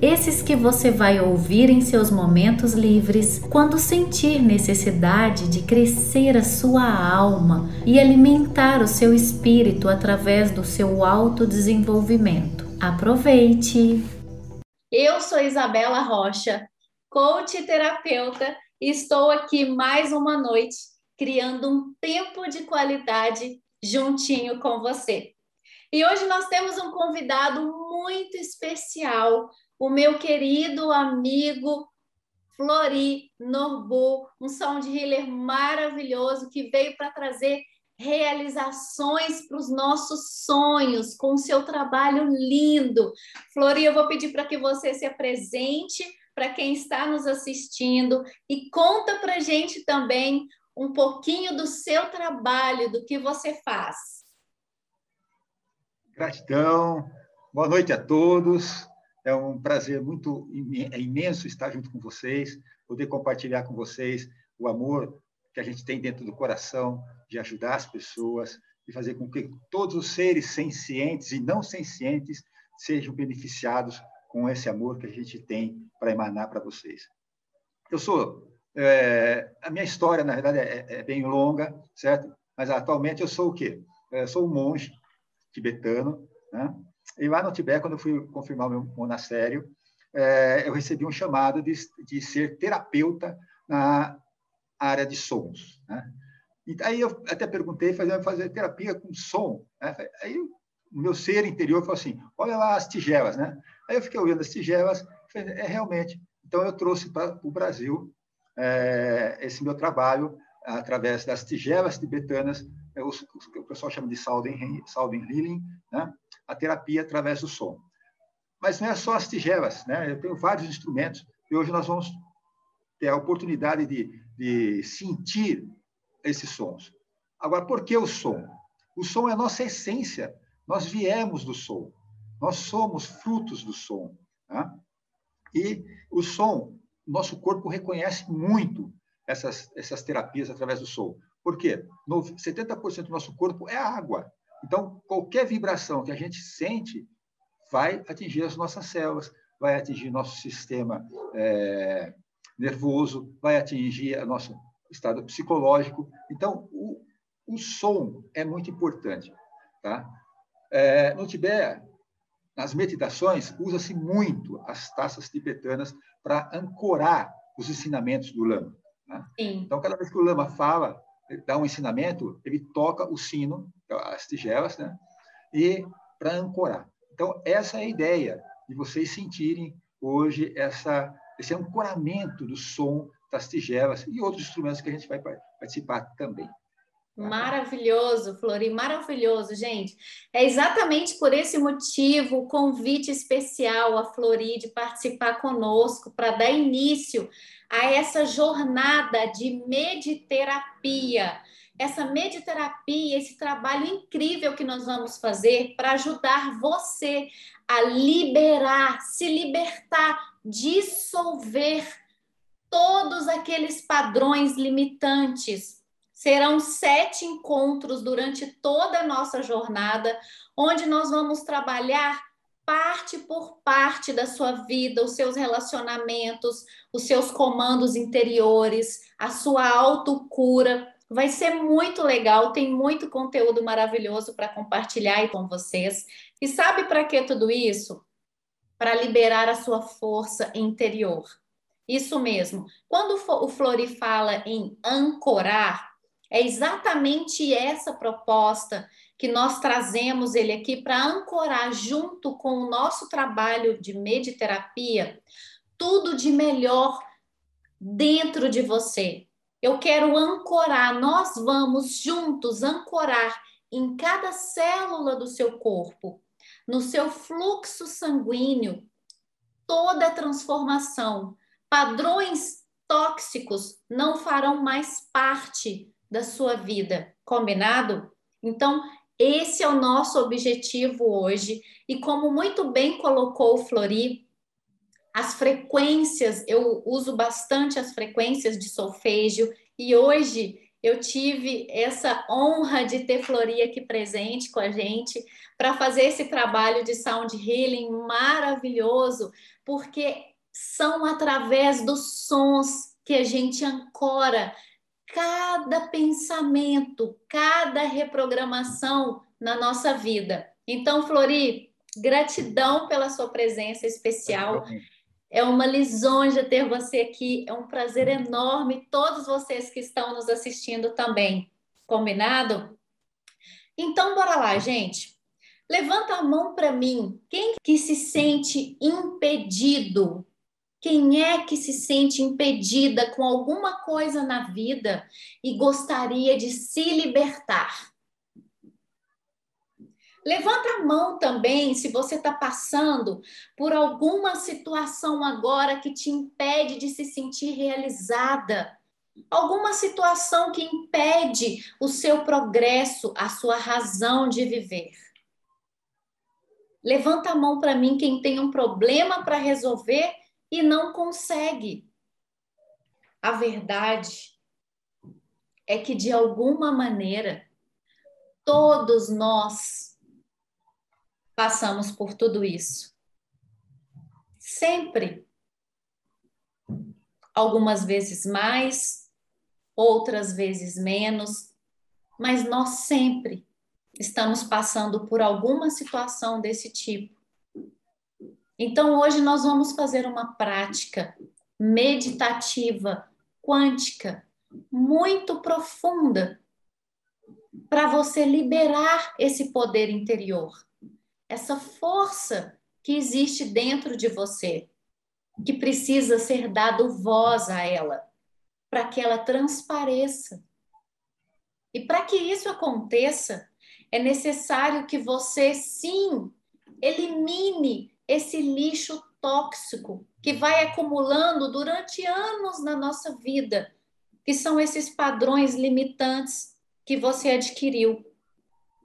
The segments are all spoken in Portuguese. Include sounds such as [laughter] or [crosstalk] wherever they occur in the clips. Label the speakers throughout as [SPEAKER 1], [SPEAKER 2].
[SPEAKER 1] Esses que você vai ouvir em seus momentos livres, quando sentir necessidade de crescer a sua alma e alimentar o seu espírito através do seu autodesenvolvimento. Aproveite! Eu sou Isabela Rocha, coach e terapeuta, e estou aqui mais uma noite criando um tempo de qualidade juntinho com você. E hoje nós temos um convidado muito especial, o meu querido amigo Flori Norbu, um sound healer maravilhoso que veio para trazer realizações para os nossos sonhos com o seu trabalho lindo. Flori, eu vou pedir para que você se apresente para quem está nos assistindo e conta para gente também um pouquinho do seu trabalho, do que você faz.
[SPEAKER 2] Gratidão. Boa noite a todos. É um prazer muito é imenso estar junto com vocês, poder compartilhar com vocês o amor que a gente tem dentro do coração de ajudar as pessoas e fazer com que todos os seres sencientes e não sencientes sejam beneficiados com esse amor que a gente tem para emanar para vocês. Eu sou é, a minha história, na verdade, é, é, bem longa, certo? Mas atualmente eu sou o quê? Eu é, sou um monge tibetano, né? E lá no Tibete, quando eu fui confirmar o meu monastério, é, eu recebi um chamado de, de ser terapeuta na área de sons, né? E aí eu até perguntei, fazer, fazer terapia com som. Né? Aí o meu ser interior falou assim, olha lá as tigelas, né? Aí eu fiquei olhando as tigelas, falei, é realmente. Então eu trouxe para o Brasil é, esse meu trabalho através das tigelas tibetanas, é, que o pessoal chama de Salden, Salden Healing, né? a terapia através do som. Mas não é só as tigelas, né? eu tenho vários instrumentos, e hoje nós vamos ter a oportunidade de, de sentir esses sons. Agora, por que o som? O som é a nossa essência, nós viemos do som, nós somos frutos do som. Né? E o som nosso corpo reconhece muito essas, essas terapias através do som. Por quê? No, 70% do nosso corpo é água. Então, qualquer vibração que a gente sente vai atingir as nossas células, vai atingir nosso sistema é, nervoso, vai atingir o nosso estado psicológico. Então, o, o som é muito importante. Tá? É, no Tibete, nas meditações, usa-se muito as taças tibetanas para ancorar os ensinamentos do Lama. Né? Então, cada vez que o Lama fala, dá um ensinamento, ele toca o sino, as tigelas, né? e para ancorar. Então, essa é a ideia de vocês sentirem hoje essa, esse ancoramento do som das tigelas e outros instrumentos que a gente vai participar também.
[SPEAKER 1] Maravilhoso, Flori, maravilhoso, gente. É exatamente por esse motivo o convite especial a Flori de participar conosco para dar início a essa jornada de mediterapia. Essa mediterapia, esse trabalho incrível que nós vamos fazer para ajudar você a liberar, se libertar, dissolver todos aqueles padrões limitantes Serão sete encontros durante toda a nossa jornada, onde nós vamos trabalhar parte por parte da sua vida, os seus relacionamentos, os seus comandos interiores, a sua autocura. Vai ser muito legal, tem muito conteúdo maravilhoso para compartilhar com vocês. E sabe para que tudo isso? Para liberar a sua força interior. Isso mesmo. Quando o Flori fala em ancorar, é exatamente essa proposta que nós trazemos ele aqui para ancorar junto com o nosso trabalho de mediterapia tudo de melhor dentro de você. Eu quero ancorar, nós vamos juntos ancorar em cada célula do seu corpo, no seu fluxo sanguíneo, toda a transformação, padrões tóxicos não farão mais parte da sua vida, combinado? Então, esse é o nosso objetivo hoje. E como muito bem colocou o Flori, as frequências, eu uso bastante as frequências de solfejo, e hoje eu tive essa honra de ter Flori aqui presente com a gente para fazer esse trabalho de sound healing maravilhoso, porque são através dos sons que a gente ancora cada pensamento, cada reprogramação na nossa vida. Então, Flori, gratidão pela sua presença especial. É uma lisonja ter você aqui, é um prazer enorme, todos vocês que estão nos assistindo também. Combinado? Então, bora lá, gente. Levanta a mão para mim. Quem que se sente impedido? Quem é que se sente impedida com alguma coisa na vida e gostaria de se libertar? Levanta a mão também se você está passando por alguma situação agora que te impede de se sentir realizada. Alguma situação que impede o seu progresso, a sua razão de viver. Levanta a mão para mim quem tem um problema para resolver e não consegue. A verdade é que, de alguma maneira, todos nós passamos por tudo isso. Sempre. Algumas vezes mais, outras vezes menos, mas nós sempre estamos passando por alguma situação desse tipo. Então, hoje nós vamos fazer uma prática meditativa, quântica, muito profunda, para você liberar esse poder interior essa força que existe dentro de você, que precisa ser dado voz a ela, para que ela transpareça. E para que isso aconteça, é necessário que você, sim, elimine esse lixo tóxico que vai acumulando durante anos na nossa vida, que são esses padrões limitantes que você adquiriu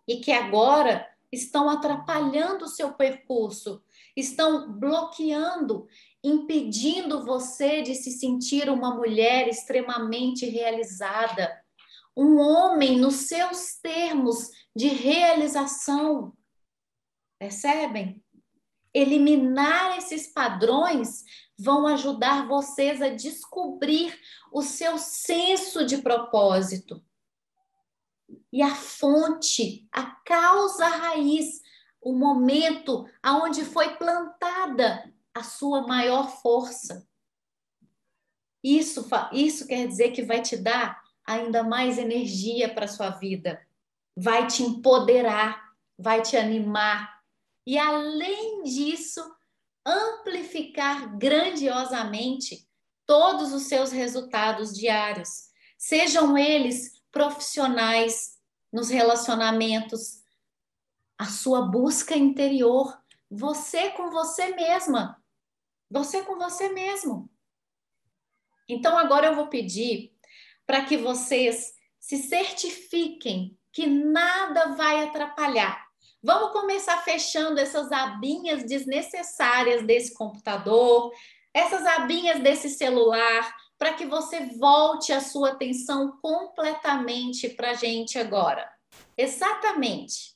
[SPEAKER 1] e que agora estão atrapalhando o seu percurso, estão bloqueando, impedindo você de se sentir uma mulher extremamente realizada, um homem nos seus termos de realização. Percebem? Eliminar esses padrões vão ajudar vocês a descobrir o seu senso de propósito e a fonte, a causa raiz, o momento aonde foi plantada a sua maior força. Isso, isso quer dizer que vai te dar ainda mais energia para sua vida, vai te empoderar, vai te animar e além disso, amplificar grandiosamente todos os seus resultados diários, sejam eles profissionais, nos relacionamentos, a sua busca interior, você com você mesma, você com você mesmo. Então agora eu vou pedir para que vocês se certifiquem que nada vai atrapalhar. Vamos começar fechando essas abinhas desnecessárias desse computador, essas abinhas desse celular, para que você volte a sua atenção completamente para a gente agora. Exatamente.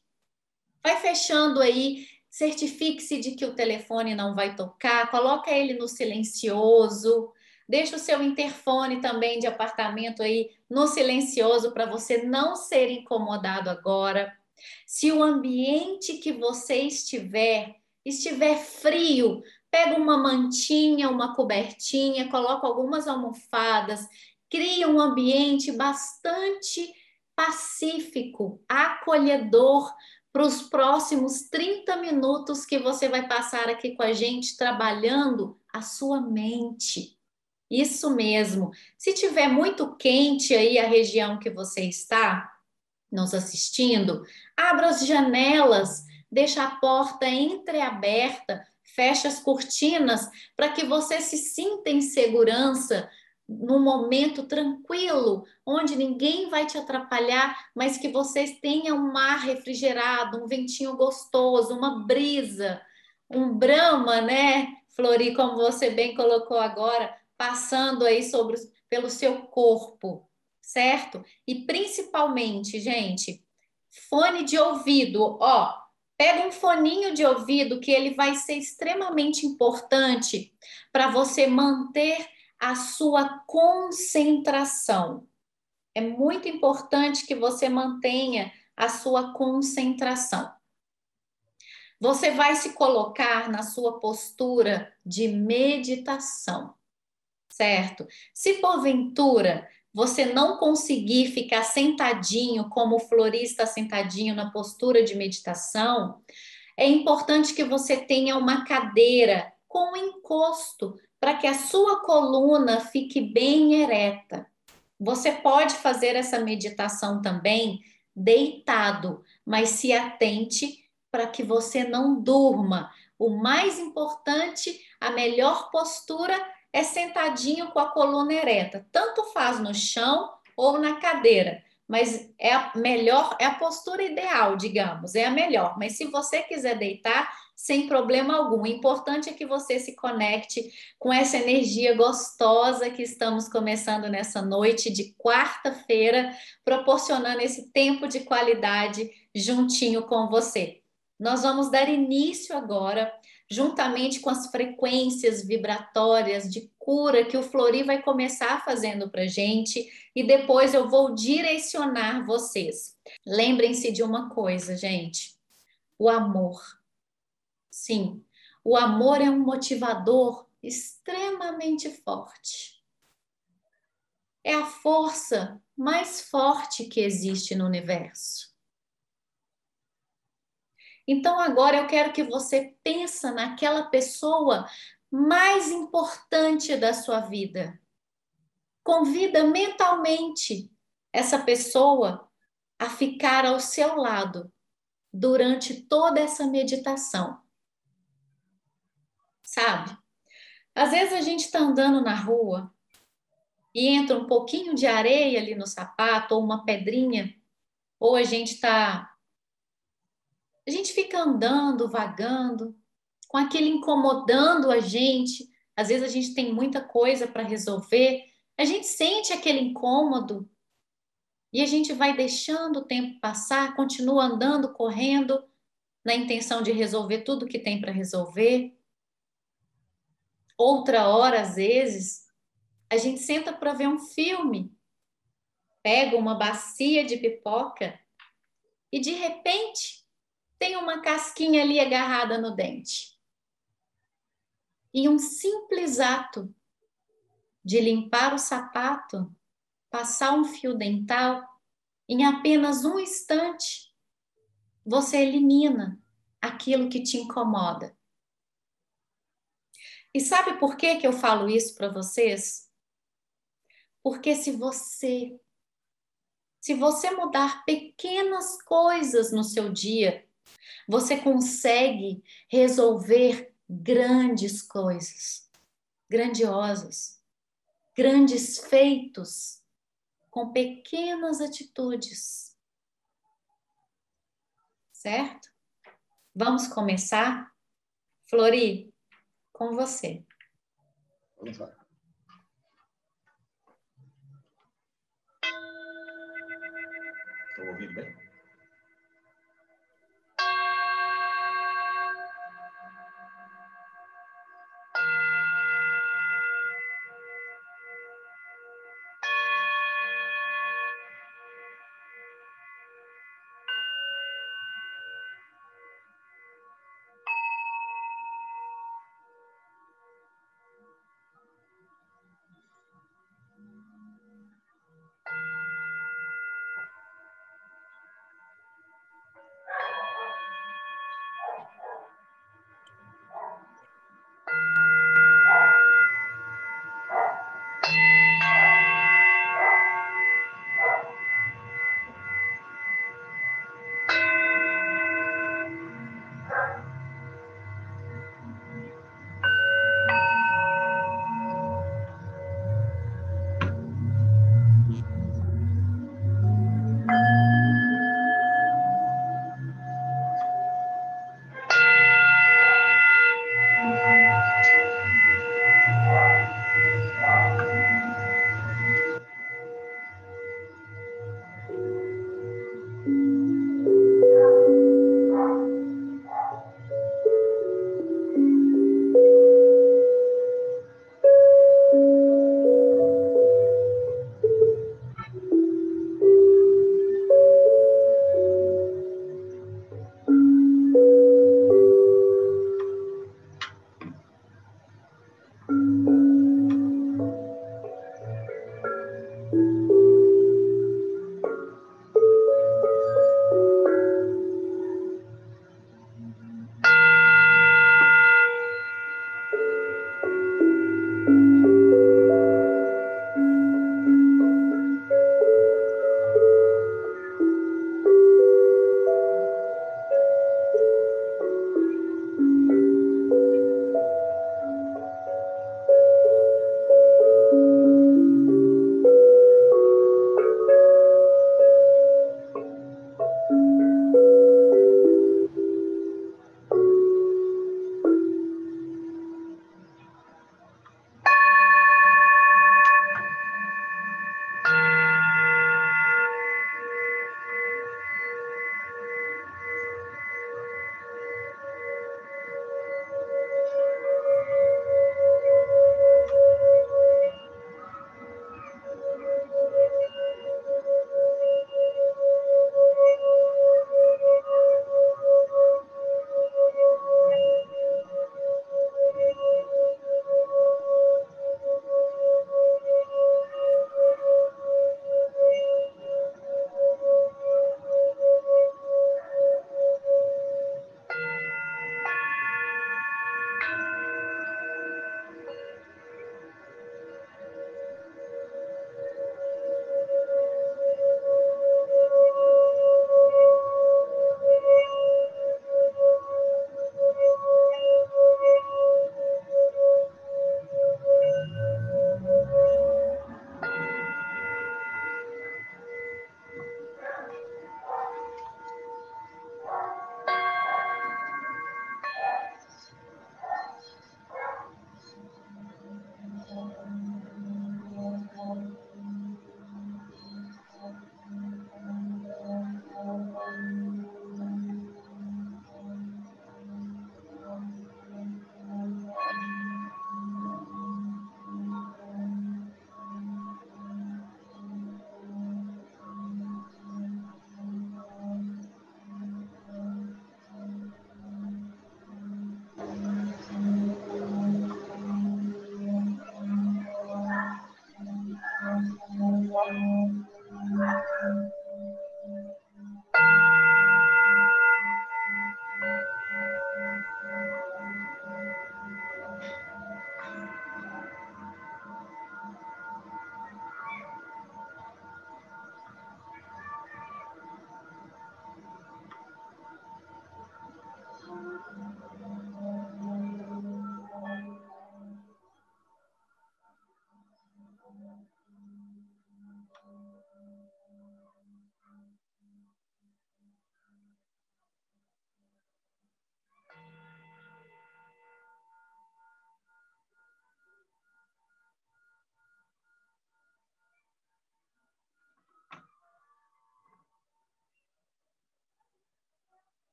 [SPEAKER 1] Vai fechando aí, certifique-se de que o telefone não vai tocar, coloca ele no silencioso, deixa o seu interfone também de apartamento aí no silencioso para você não ser incomodado agora. Se o ambiente que você estiver estiver frio, pega uma mantinha, uma cobertinha, coloca algumas almofadas, cria um ambiente bastante pacífico, acolhedor para os próximos 30 minutos que você vai passar aqui com a gente trabalhando a sua mente. Isso mesmo. Se tiver muito quente aí a região que você está nos assistindo, abra as janelas, deixa a porta entreaberta fecha as cortinas para que você se sinta em segurança num momento tranquilo, onde ninguém vai te atrapalhar, mas que vocês tenham um ar refrigerado, um ventinho gostoso, uma brisa, um brama, né, Flori, como você bem colocou agora, passando aí sobre pelo seu corpo, certo? E principalmente, gente, fone de ouvido, ó, pega um foninho de ouvido que ele vai ser extremamente importante para você manter a sua concentração. É muito importante que você mantenha a sua concentração. Você vai se colocar na sua postura de meditação, certo? Se porventura você não conseguir ficar sentadinho, como o florista sentadinho na postura de meditação, é importante que você tenha uma cadeira com encosto para que a sua coluna fique bem ereta. Você pode fazer essa meditação também deitado, mas se atente para que você não durma. O mais importante, a melhor postura é sentadinho com a coluna ereta. Tanto faz no chão ou na cadeira, mas é a melhor, é a postura ideal, digamos, é a melhor. Mas se você quiser deitar, sem problema algum. O importante é que você se conecte com essa energia gostosa que estamos começando nessa noite de quarta-feira, proporcionando esse tempo de qualidade juntinho com você. Nós vamos dar início agora, juntamente com as frequências vibratórias de cura que o Flori vai começar fazendo para gente, e depois eu vou direcionar vocês. Lembrem-se de uma coisa, gente: o amor Sim, o amor é um motivador extremamente forte. É a força mais forte que existe no universo. Então agora eu quero que você pense naquela pessoa mais importante da sua vida. Convida mentalmente essa pessoa a ficar ao seu lado durante toda essa meditação sabe? Às vezes a gente está andando na rua e entra um pouquinho de areia ali no sapato ou uma pedrinha, ou a gente está. A gente fica andando, vagando, com aquele incomodando a gente. Às vezes a gente tem muita coisa para resolver, a gente sente aquele incômodo e a gente vai deixando o tempo passar, continua andando, correndo, na intenção de resolver tudo que tem para resolver. Outra hora, às vezes, a gente senta para ver um filme, pega uma bacia de pipoca e de repente tem uma casquinha ali agarrada no dente. E um simples ato de limpar o sapato, passar um fio dental, em apenas um instante, você elimina aquilo que te incomoda. E sabe por que, que eu falo isso para vocês? Porque se você se você mudar pequenas coisas no seu dia, você consegue resolver grandes coisas, grandiosas, grandes feitos com pequenas atitudes. Certo? Vamos começar? Flori, com você. Vamos lá.
[SPEAKER 2] Estou ouvindo bem?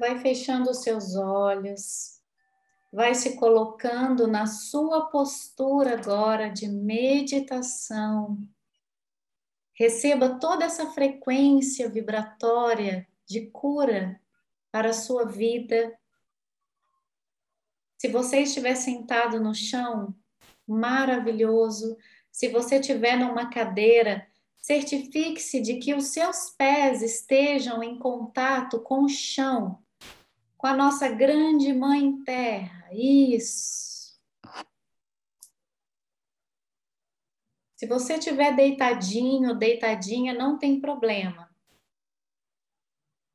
[SPEAKER 1] Vai fechando os seus olhos, vai se colocando na sua postura agora de meditação. Receba toda essa frequência vibratória de cura para a sua vida. Se você estiver sentado no chão, maravilhoso. Se você estiver numa cadeira, certifique-se de que os seus pés estejam em contato com o chão com a nossa grande mãe terra. Isso. Se você estiver deitadinho, deitadinha, não tem problema.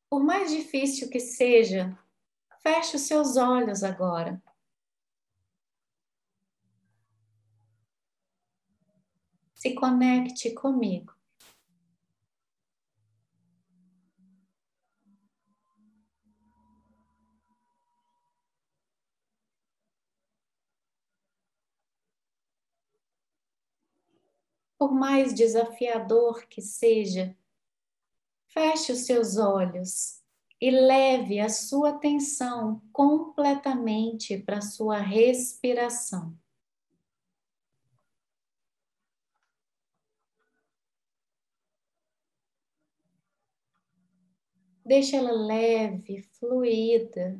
[SPEAKER 1] Por mais difícil que seja, feche os seus olhos agora. Se conecte comigo. Por mais desafiador que seja, feche os seus olhos e leve a sua atenção completamente para a sua respiração. Deixa ela leve, fluida.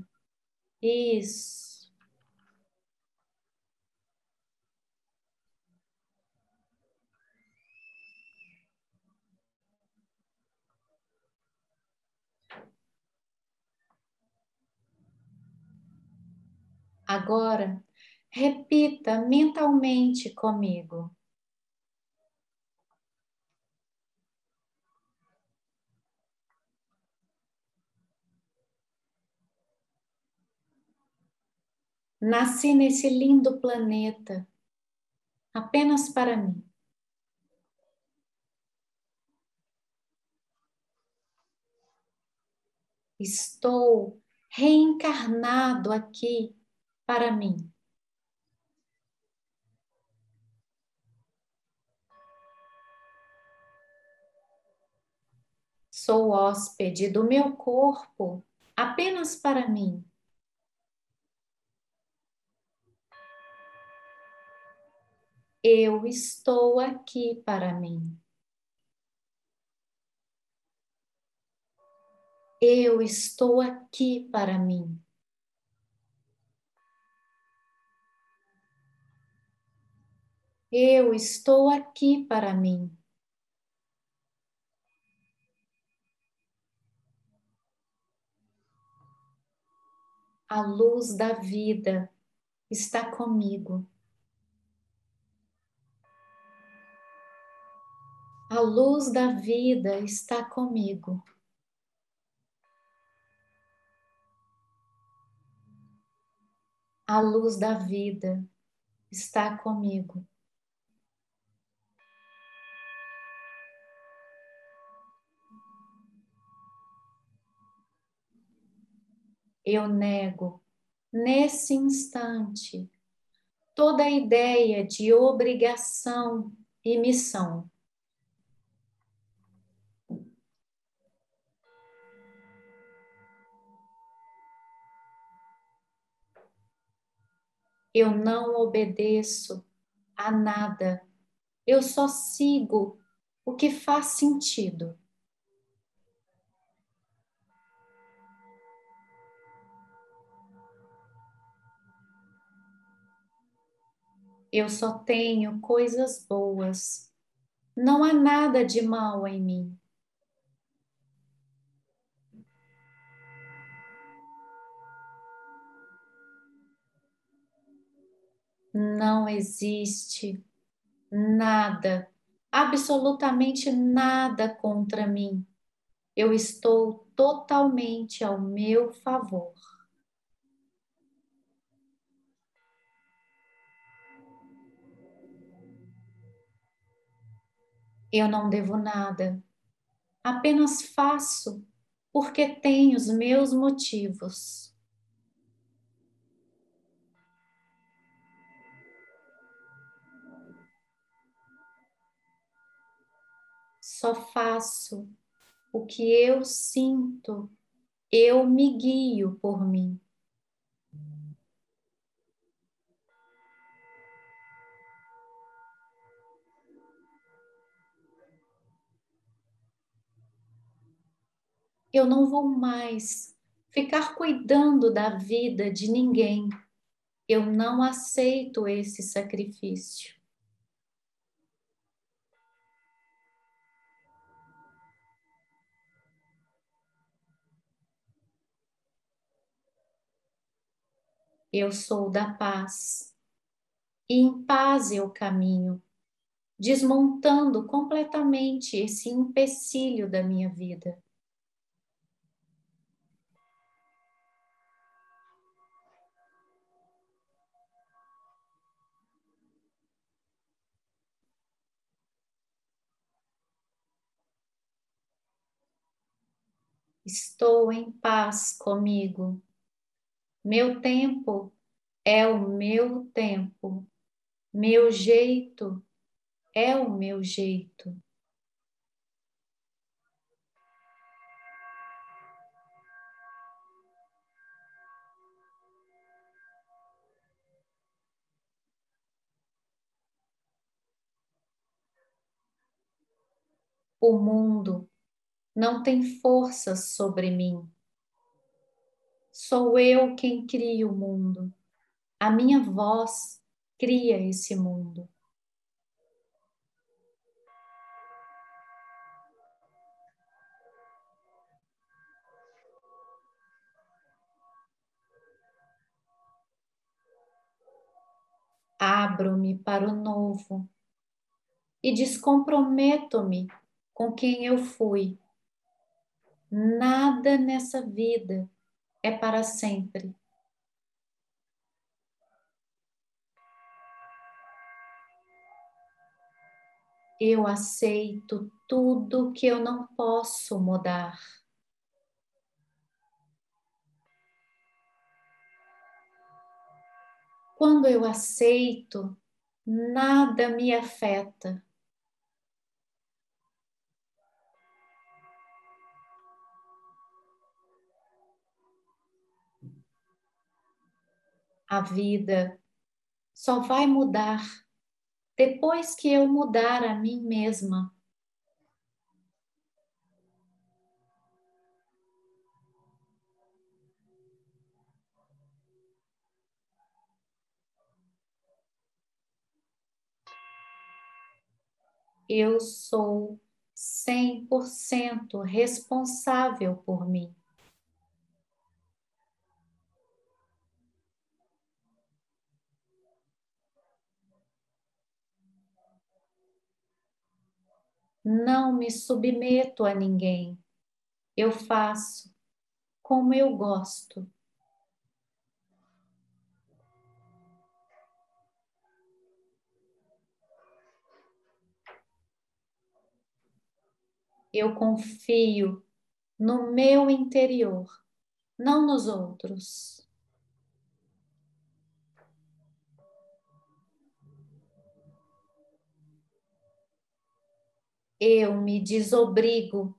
[SPEAKER 1] Isso. Agora, repita mentalmente comigo. Nasci nesse lindo planeta apenas para mim. Estou reencarnado aqui para mim. Sou hóspede do meu corpo apenas para mim. Eu estou aqui para mim. Eu estou aqui para mim. Eu estou aqui para mim. A luz da vida está comigo. A luz da vida está comigo. A luz da vida está comigo. Eu nego, nesse instante, toda a ideia de obrigação e missão. Eu não obedeço a nada, eu só sigo o que faz sentido. Eu só tenho coisas boas. Não há nada de mal em mim. Não existe nada, absolutamente nada contra mim. Eu estou totalmente ao meu favor. Eu não devo nada, apenas faço porque tenho os meus motivos. Só faço o que eu sinto Eu me guio por mim. Eu não vou mais ficar cuidando da vida de ninguém. Eu não aceito esse sacrifício. Eu sou da paz. E em paz eu caminho, desmontando completamente esse empecilho da minha vida. Estou em paz comigo. Meu tempo é o meu tempo. Meu jeito é o meu jeito. O mundo não tem força sobre mim. Sou eu quem cria o mundo. A minha voz cria esse mundo. Abro-me para o novo e descomprometo-me com quem eu fui Nada nessa vida é para sempre. Eu aceito tudo que eu não posso mudar. Quando eu aceito, nada me afeta. A vida só vai mudar depois que eu mudar a mim mesma. Eu sou 100% responsável por mim. Não me submeto a ninguém. Eu faço como eu gosto. Eu confio no meu interior, não nos outros. Eu me desobrigo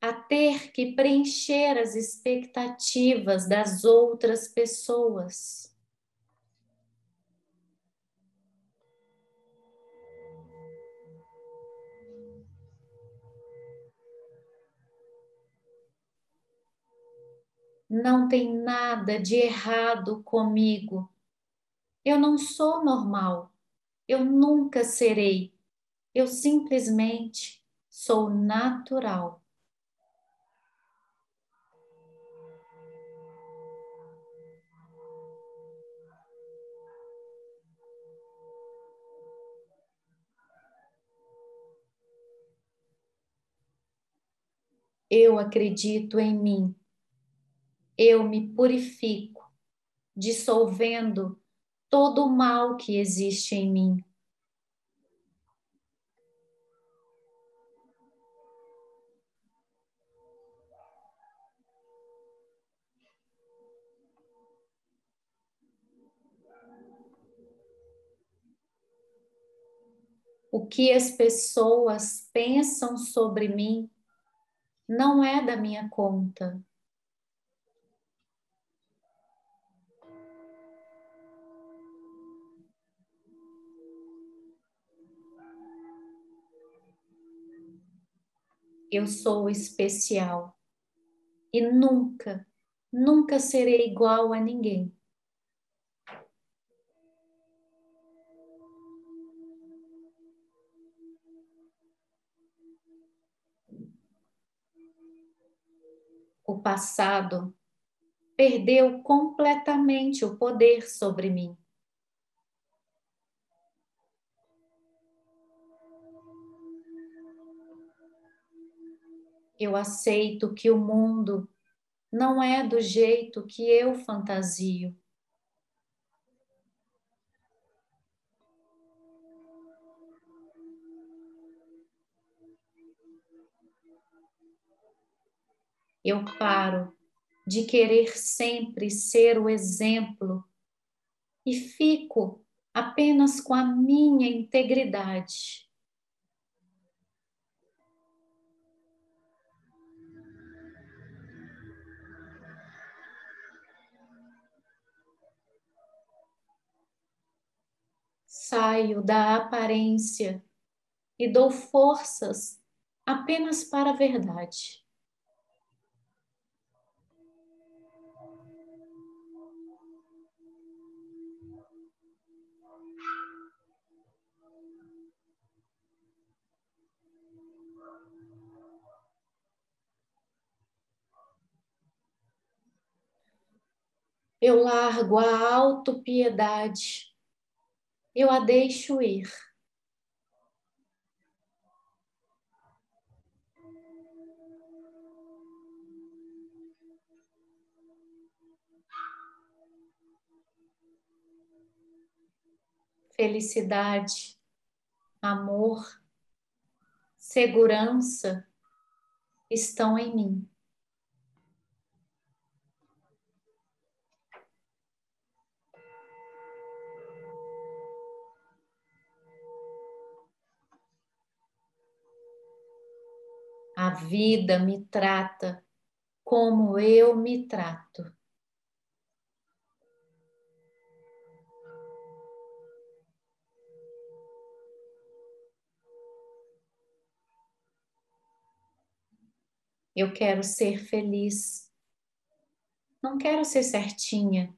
[SPEAKER 1] a ter que preencher as expectativas das outras pessoas. Não tem nada de errado comigo. Eu não sou normal. Eu nunca serei. Eu simplesmente sou natural. Eu acredito em mim. Eu me purifico, dissolvendo todo o mal que existe em mim. o que as pessoas pensam sobre mim não é da minha conta. Eu sou especial e nunca, nunca serei igual a ninguém. Passado perdeu completamente o poder sobre mim. Eu aceito que o mundo não é do jeito que eu fantasio. Eu paro de querer sempre ser o exemplo e fico apenas com a minha integridade. Saio da aparência e dou forças apenas para a verdade. Eu largo a autopiedade, eu a deixo ir. Felicidade, amor, segurança estão em mim. Vida me trata como eu me trato. Eu quero ser feliz. Não quero ser certinha.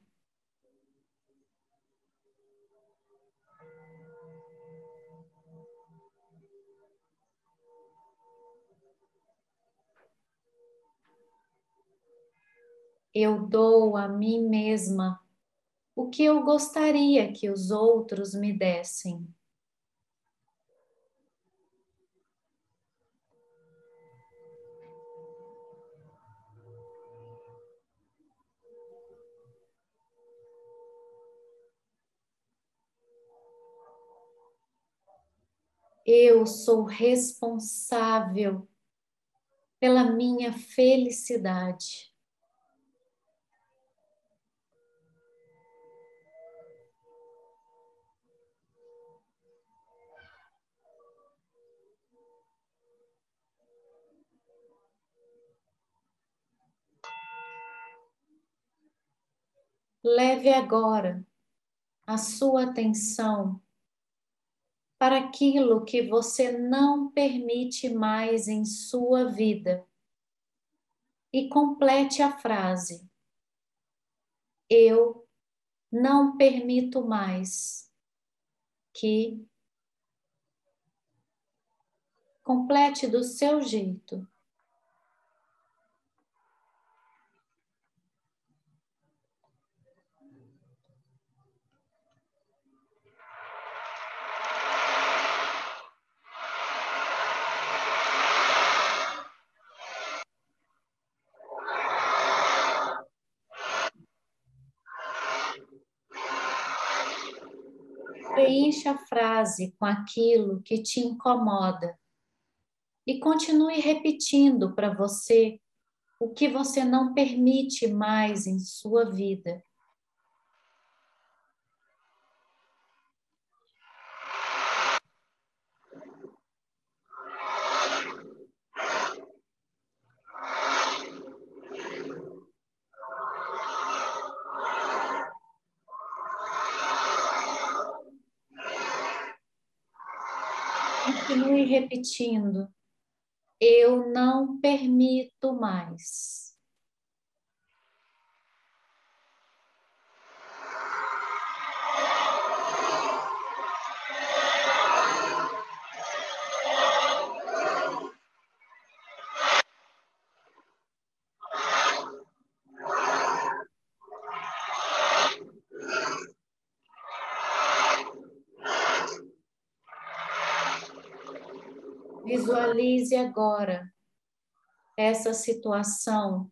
[SPEAKER 1] Eu dou a mim mesma o que eu gostaria que os outros me dessem. Eu sou responsável pela minha felicidade. Leve agora a sua atenção para aquilo que você não permite mais em sua vida e complete a frase: Eu não permito mais que. Complete do seu jeito. preencha a frase com aquilo que te incomoda e continue repetindo para você o que você não permite mais em sua vida. Repetindo. eu não permito mais. Visualize agora essa situação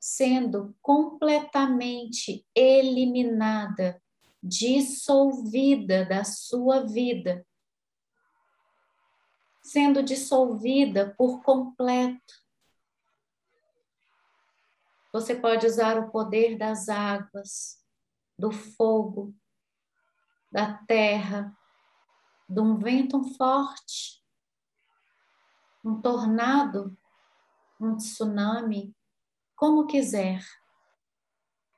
[SPEAKER 1] sendo completamente eliminada, dissolvida da sua vida, sendo dissolvida por completo. Você pode usar o poder das águas, do fogo, da terra, de um vento forte um tornado, um tsunami, como quiser.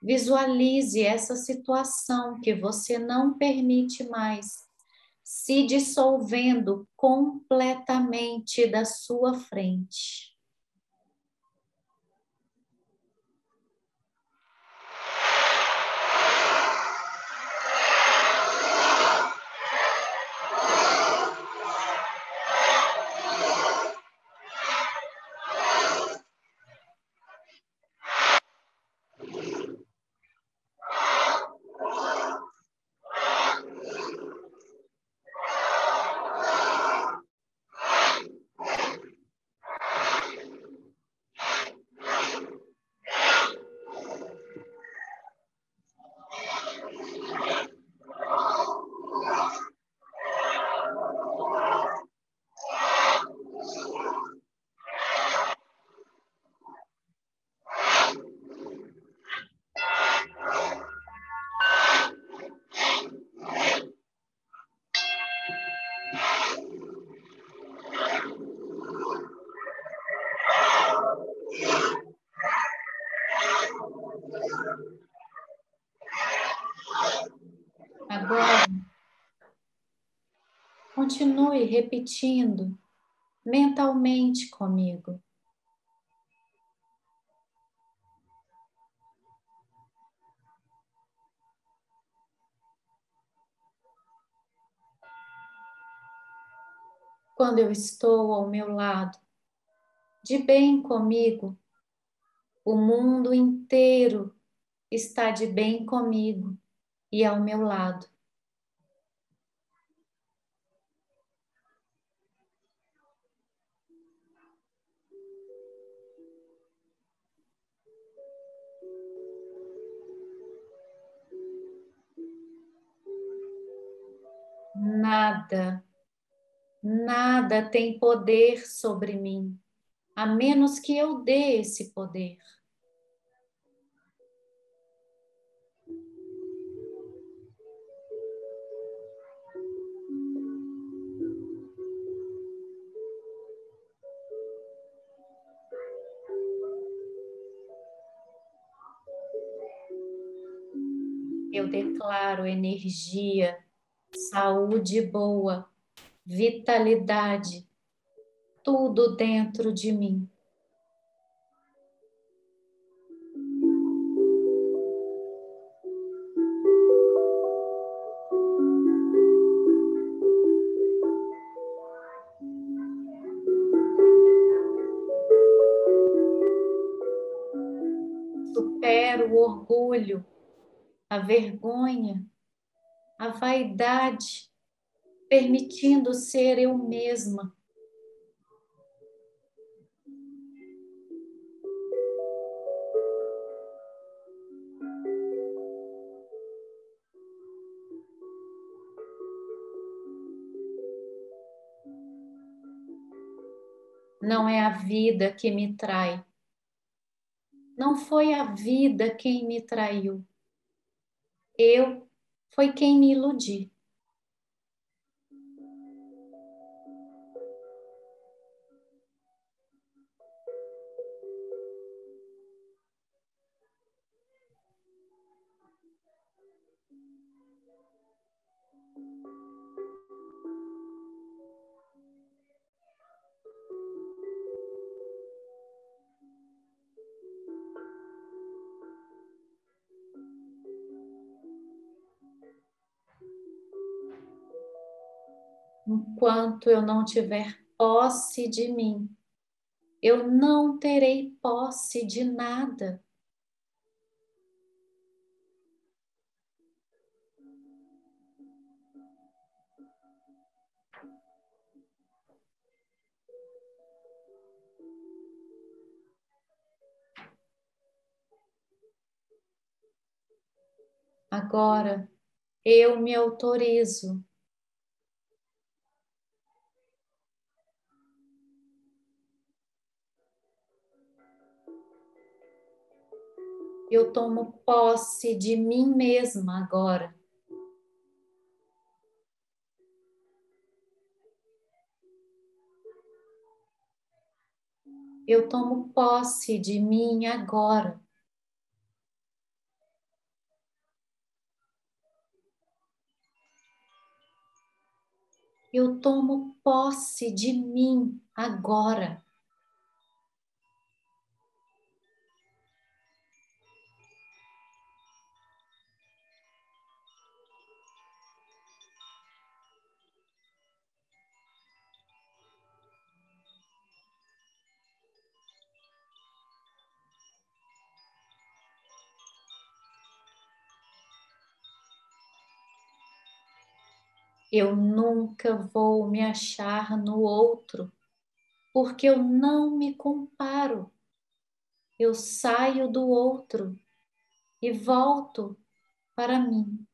[SPEAKER 1] Visualize essa situação que você não permite mais se dissolvendo completamente da sua frente. Continue repetindo mentalmente comigo. Quando eu estou ao meu lado, de bem comigo, o mundo inteiro está de bem comigo e ao meu lado. Nada, nada tem poder sobre mim, a menos que eu dê esse poder. Eu declaro energia saúde boa, vitalidade, tudo dentro de mim. Supero o orgulho, a vergonha, a vaidade, permitindo ser eu mesma. Não é a vida que me trai. Não foi a vida quem me traiu. Eu foi quem me iludi. Enquanto eu não tiver posse de mim, eu não terei posse de nada. Agora eu me autorizo eu tomo posse de mim mesma agora. Eu tomo posse de mim agora. Eu tomo posse de mim agora. Eu nunca vou me achar no outro, porque eu não me comparo. Eu saio do outro e volto para mim.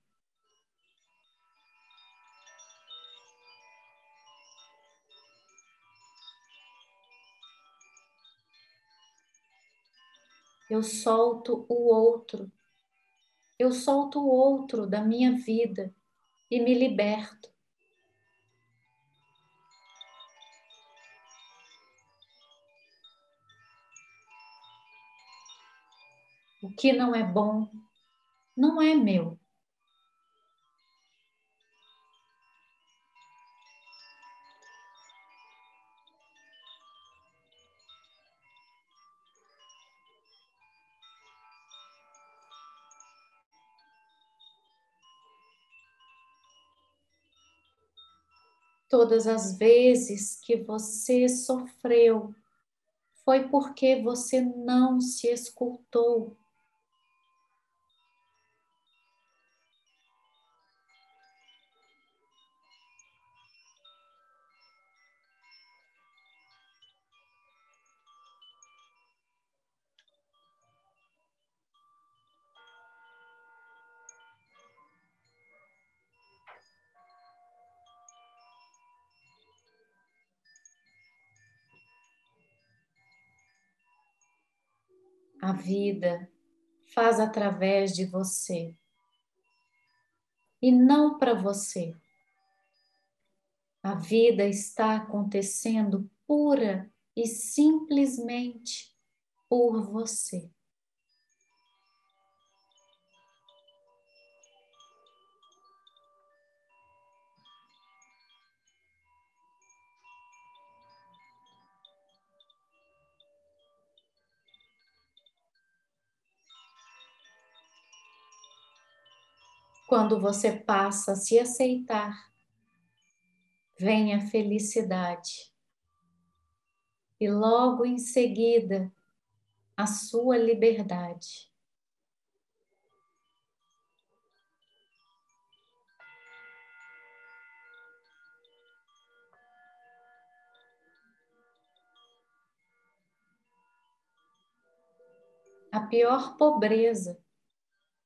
[SPEAKER 1] Eu solto o outro. Eu solto o outro da minha vida e me liberto. O que não é bom não é meu. Todas as vezes que você sofreu, foi porque você não se escutou. A vida faz através de você e não para você. A vida está acontecendo pura e simplesmente por você. Quando você passa a se aceitar, vem a felicidade. E logo em seguida, a sua liberdade. A pior pobreza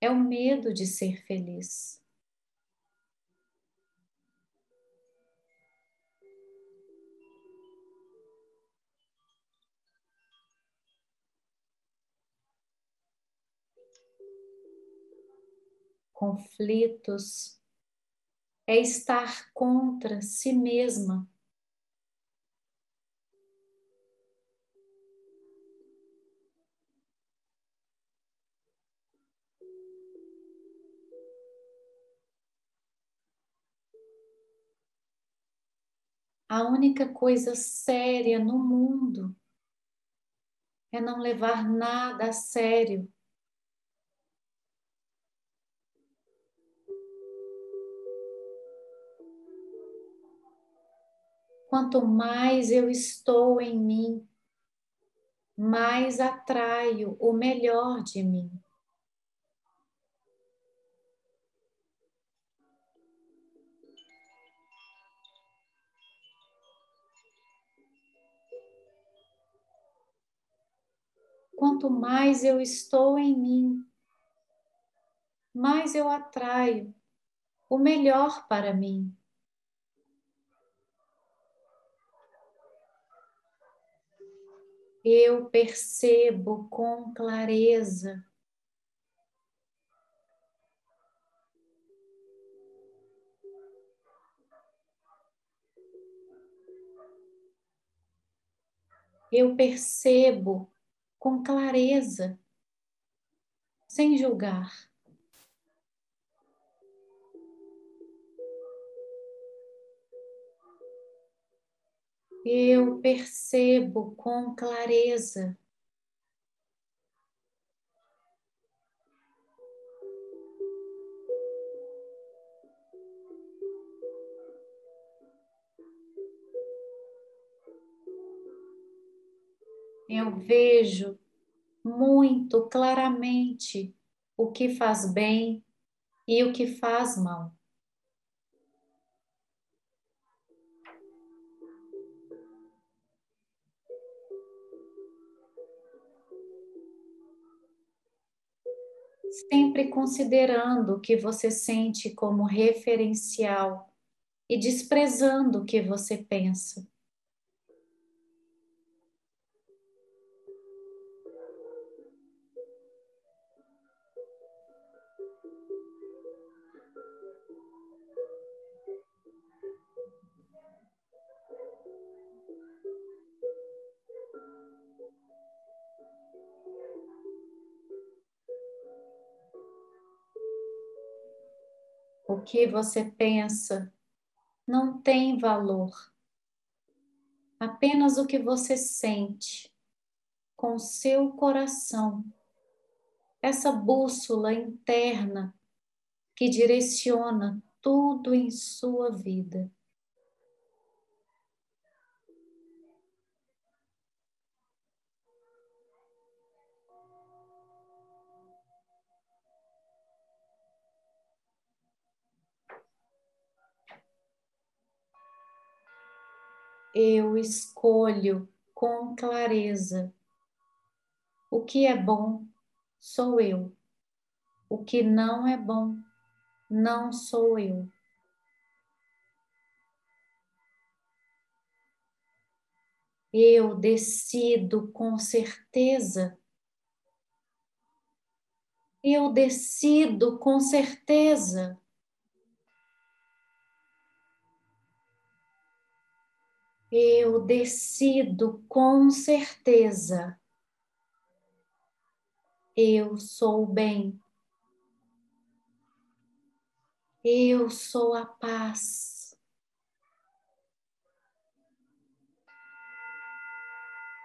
[SPEAKER 1] é o medo de ser feliz. Conflitos é estar contra si mesma a única coisa séria no mundo é não levar nada a sério. Quanto mais eu estou em mim, mais atraio o melhor de mim. Quanto mais eu estou em mim, mais eu atraio o melhor para mim. eu percebo com clareza eu percebo com clareza, sem julgar. eu percebo com clareza. Eu vejo muito claramente o que faz bem e o que faz mal. sempre considerando o que você sente como referencial e desprezando o que você pensa. O que você pensa não tem valor. Apenas o que você sente com seu coração, essa bússola interna que direciona tudo em sua vida. Eu escolho com clareza. O que é bom sou eu. O que não é bom não sou eu. Eu decido com certeza. Eu decido com certeza eu decido com certeza. Eu sou bem. Eu sou a paz.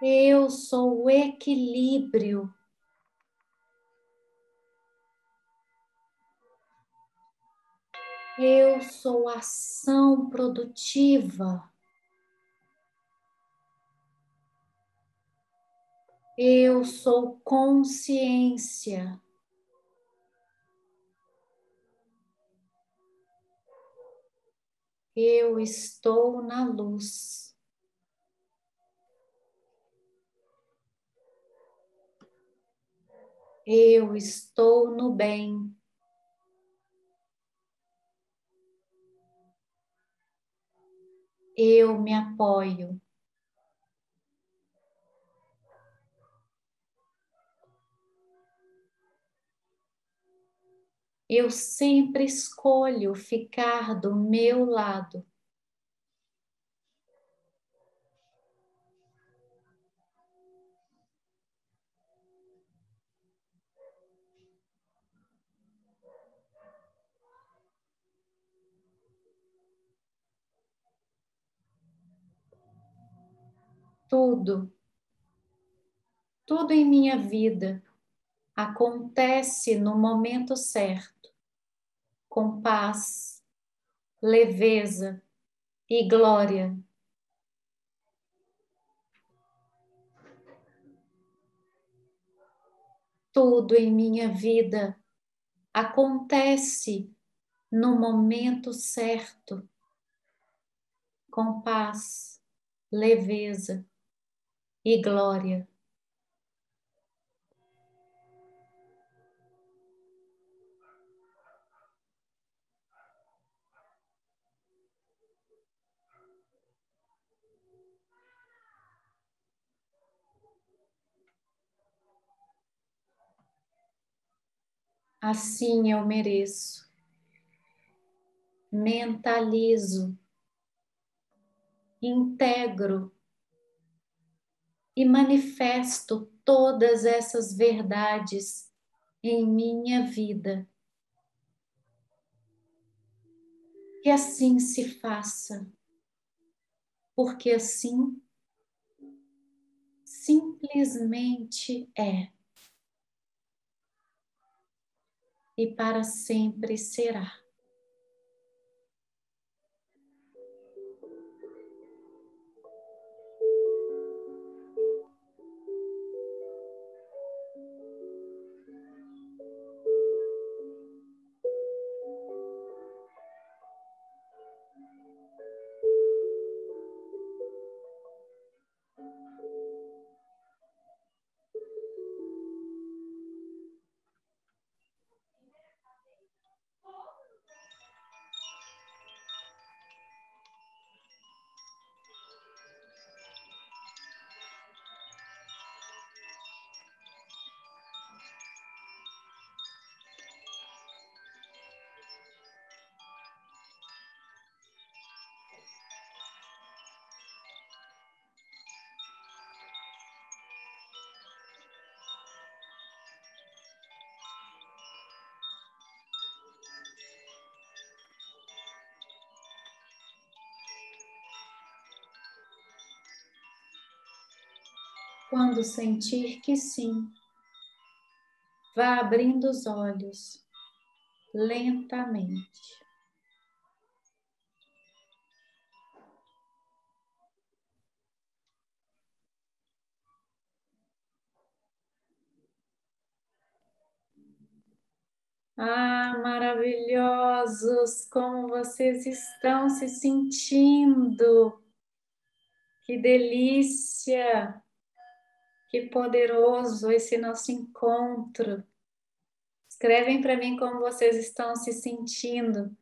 [SPEAKER 1] Eu sou o equilíbrio. Eu sou ação produtiva. Eu sou consciência. Eu estou na luz. Eu estou no bem. Eu me apoio. Eu sempre escolho ficar do meu lado. Tudo, tudo em minha vida acontece no momento certo com paz, leveza e glória. Tudo em minha vida acontece no momento certo, com paz, leveza e glória. Assim eu mereço. Mentalizo, integro e manifesto todas essas verdades em minha vida. Que assim se faça, porque assim simplesmente é. E para sempre será. Quando sentir que sim, vá abrindo os olhos lentamente. Ah, maravilhosos! Como vocês estão se sentindo? Que delícia! Que poderoso esse nosso encontro. Escrevem para mim como vocês estão se sentindo.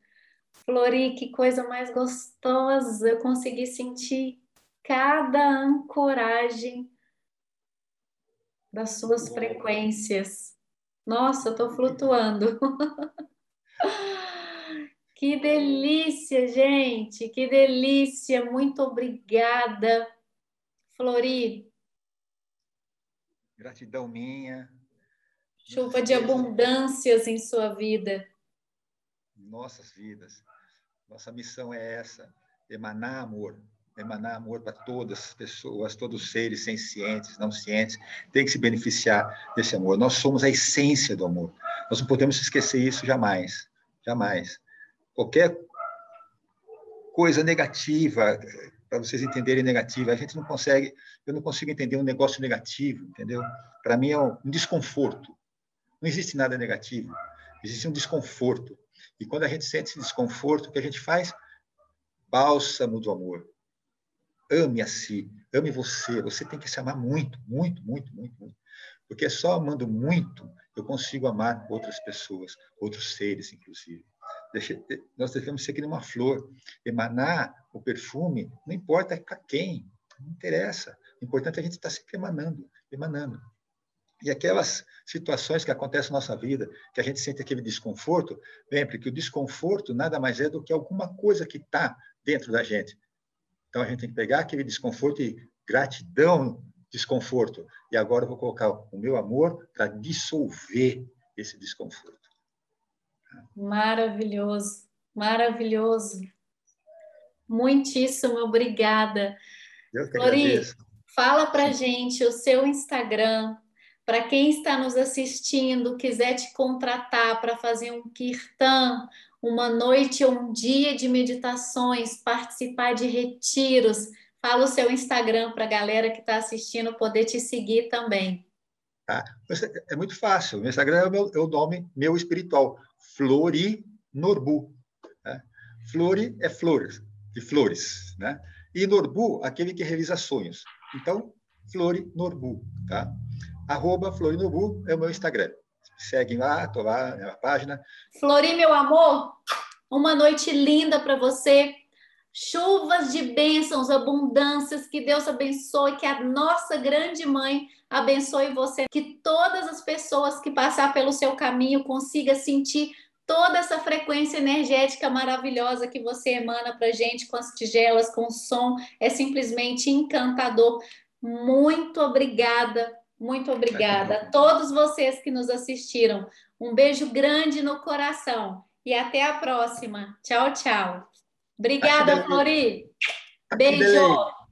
[SPEAKER 1] Flori, que coisa mais gostosa. Eu consegui sentir cada ancoragem das suas frequências. Nossa, eu estou flutuando. [laughs] que delícia, gente. Que delícia. Muito obrigada. Flori,
[SPEAKER 2] Gratidão minha.
[SPEAKER 1] Chuva de abundâncias em sua vida.
[SPEAKER 2] Nossas vidas. Nossa missão é essa: emanar amor. Emanar amor para todas as pessoas, todos os seres cientes, não cientes, tem que se beneficiar desse amor. Nós somos a essência do amor. Nós não podemos esquecer isso jamais. Jamais. Qualquer coisa negativa para vocês entenderem negativo. A gente não consegue, eu não consigo entender um negócio negativo, entendeu? Para mim é um desconforto. Não existe nada negativo, existe um desconforto. E quando a gente sente esse desconforto, o que a gente faz? Bálsamo do amor. Ame a si, ame você. Você tem que se amar muito, muito, muito, muito, muito. Porque só amando muito eu consigo amar outras pessoas, outros seres, inclusive nós devemos ser que uma flor, emanar o perfume, não importa para quem, não interessa. O importante é a gente estar sempre emanando, emanando. E aquelas situações que acontecem na nossa vida, que a gente sente aquele desconforto, lembre que o desconforto nada mais é do que alguma coisa que está dentro da gente. Então a gente tem que pegar aquele desconforto e gratidão, desconforto. E agora eu vou colocar o meu amor para dissolver esse desconforto.
[SPEAKER 1] Maravilhoso, maravilhoso. Muitíssimo obrigada.
[SPEAKER 2] Eu que Lori,
[SPEAKER 1] fala para gente o seu Instagram, para quem está nos assistindo, quiser te contratar para fazer um kirtan, uma noite ou um dia de meditações, participar de retiros, fala o seu Instagram para a galera que está assistindo poder te seguir também.
[SPEAKER 2] Tá? É muito fácil. Meu Instagram é o, meu, é o nome meu espiritual, Flori Norbu. Né? Flori é flores, de flores. Né? E Norbu, aquele que realiza sonhos. Então, Flori Norbu. Tá? Arroba Flori Norbu é o meu Instagram. Seguem lá, estou lá na página.
[SPEAKER 1] Flori, meu amor, uma noite linda para você. Chuvas de bênçãos, abundâncias, que Deus abençoe, que a nossa grande mãe abençoe você, que todas as pessoas que passar pelo seu caminho consigam sentir toda essa frequência energética maravilhosa que você emana para gente com as tigelas, com o som, é simplesmente encantador. Muito obrigada, muito obrigada a todos vocês que nos assistiram. Um beijo grande no coração e até a próxima. Tchau, tchau. Obrigada, Flori. Beijo.